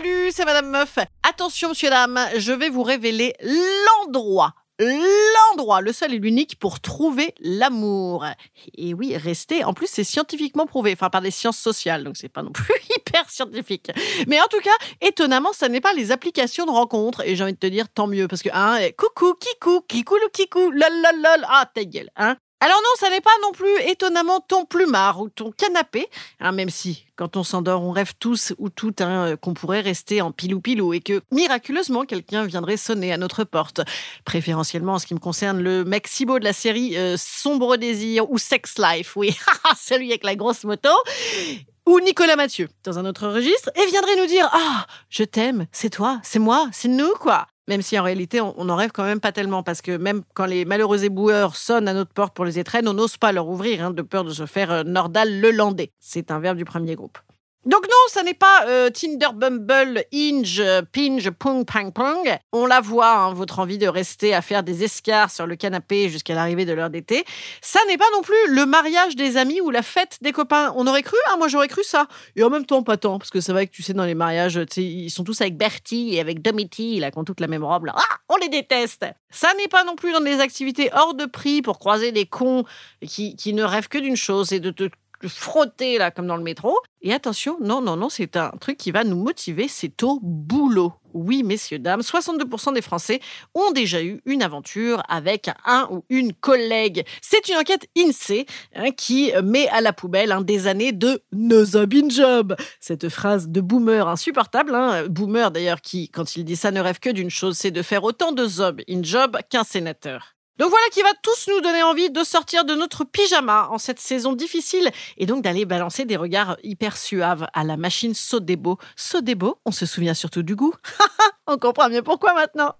Salut, c'est Madame Meuf. Attention, monsieur, dame, je vais vous révéler l'endroit l'endroit, le seul et l'unique pour trouver l'amour. Et oui, rester. En plus, c'est scientifiquement prouvé, enfin par des sciences sociales, donc c'est pas non plus hyper scientifique. Mais en tout cas, étonnamment, ça n'est pas les applications de rencontres. Et j'ai envie de te dire, tant mieux, parce que hein, coucou, kikou, kikou, kikou, lol, lol, lol, ah ta gueule, hein. Alors non, ça n'est pas non plus étonnamment ton plumard ou ton canapé, hein, même si quand on s'endort, on rêve tous ou toutes hein, qu'on pourrait rester en pilou-pilou et que miraculeusement quelqu'un viendrait sonner à notre porte. Préférentiellement en ce qui me concerne le mec de la série euh, Sombre Désir ou Sex Life, oui, celui avec la grosse moto ou Nicolas Mathieu dans un autre registre et viendrait nous dire ah je t'aime c'est toi c'est moi c'est nous quoi même si en réalité, on n'en rêve quand même pas tellement, parce que même quand les malheureux éboueurs sonnent à notre porte pour les étrennes, on n'ose pas leur ouvrir, hein, de peur de se faire euh, Nordal le landais. C'est un verbe du premier groupe. Donc non, ça n'est pas euh, Tinder, Bumble, Inge, Pinge, Pong, Pang, Pong. On la voit, hein, votre envie de rester à faire des escarres sur le canapé jusqu'à l'arrivée de l'heure d'été. Ça n'est pas non plus le mariage des amis ou la fête des copains. On aurait cru, hein, moi j'aurais cru ça. Et en même temps, pas tant, parce que c'est vrai que tu sais, dans les mariages, ils sont tous avec Bertie et avec Domiti, là, qui ont toutes la même robe. Ah, on les déteste. Ça n'est pas non plus dans des activités hors de prix pour croiser des cons qui, qui ne rêvent que d'une chose, c'est de te frotter là comme dans le métro. Et attention, non, non, non, c'est un truc qui va nous motiver, c'est au boulot. Oui, messieurs, dames, 62% des Français ont déjà eu une aventure avec un ou une collègue. C'est une enquête INSEE hein, qui met à la poubelle un des années de No in job. Cette phrase de boomer insupportable, hein, boomer d'ailleurs qui, quand il dit ça, ne rêve que d'une chose, c'est de faire autant de job in job qu'un sénateur. Donc voilà qui va tous nous donner envie de sortir de notre pyjama en cette saison difficile et donc d'aller balancer des regards hyper suaves à la machine Sodebo. Sodebo, on se souvient surtout du goût. on comprend mieux pourquoi maintenant.